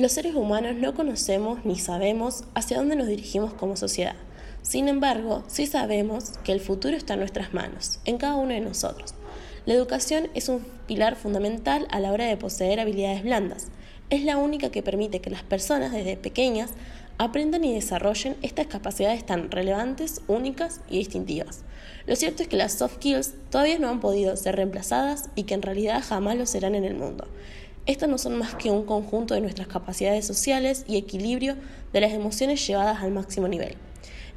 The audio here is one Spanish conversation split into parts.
Los seres humanos no conocemos ni sabemos hacia dónde nos dirigimos como sociedad. Sin embargo, sí sabemos que el futuro está en nuestras manos, en cada uno de nosotros. La educación es un pilar fundamental a la hora de poseer habilidades blandas. Es la única que permite que las personas desde pequeñas aprendan y desarrollen estas capacidades tan relevantes, únicas y distintivas. Lo cierto es que las soft skills todavía no han podido ser reemplazadas y que en realidad jamás lo serán en el mundo. Estas no son más que un conjunto de nuestras capacidades sociales y equilibrio de las emociones llevadas al máximo nivel.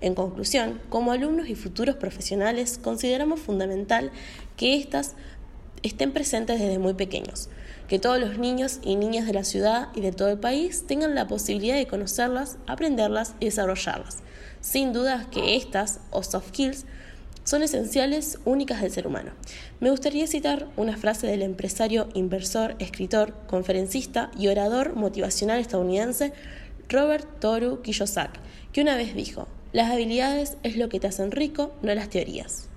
En conclusión, como alumnos y futuros profesionales, consideramos fundamental que éstas estén presentes desde muy pequeños, que todos los niños y niñas de la ciudad y de todo el país tengan la posibilidad de conocerlas, aprenderlas y desarrollarlas. Sin duda que estas, o soft skills, son esenciales, únicas del ser humano. Me gustaría citar una frase del empresario, inversor, escritor, conferencista y orador motivacional estadounidense Robert Toru Kiyosaki, que una vez dijo, las habilidades es lo que te hacen rico, no las teorías.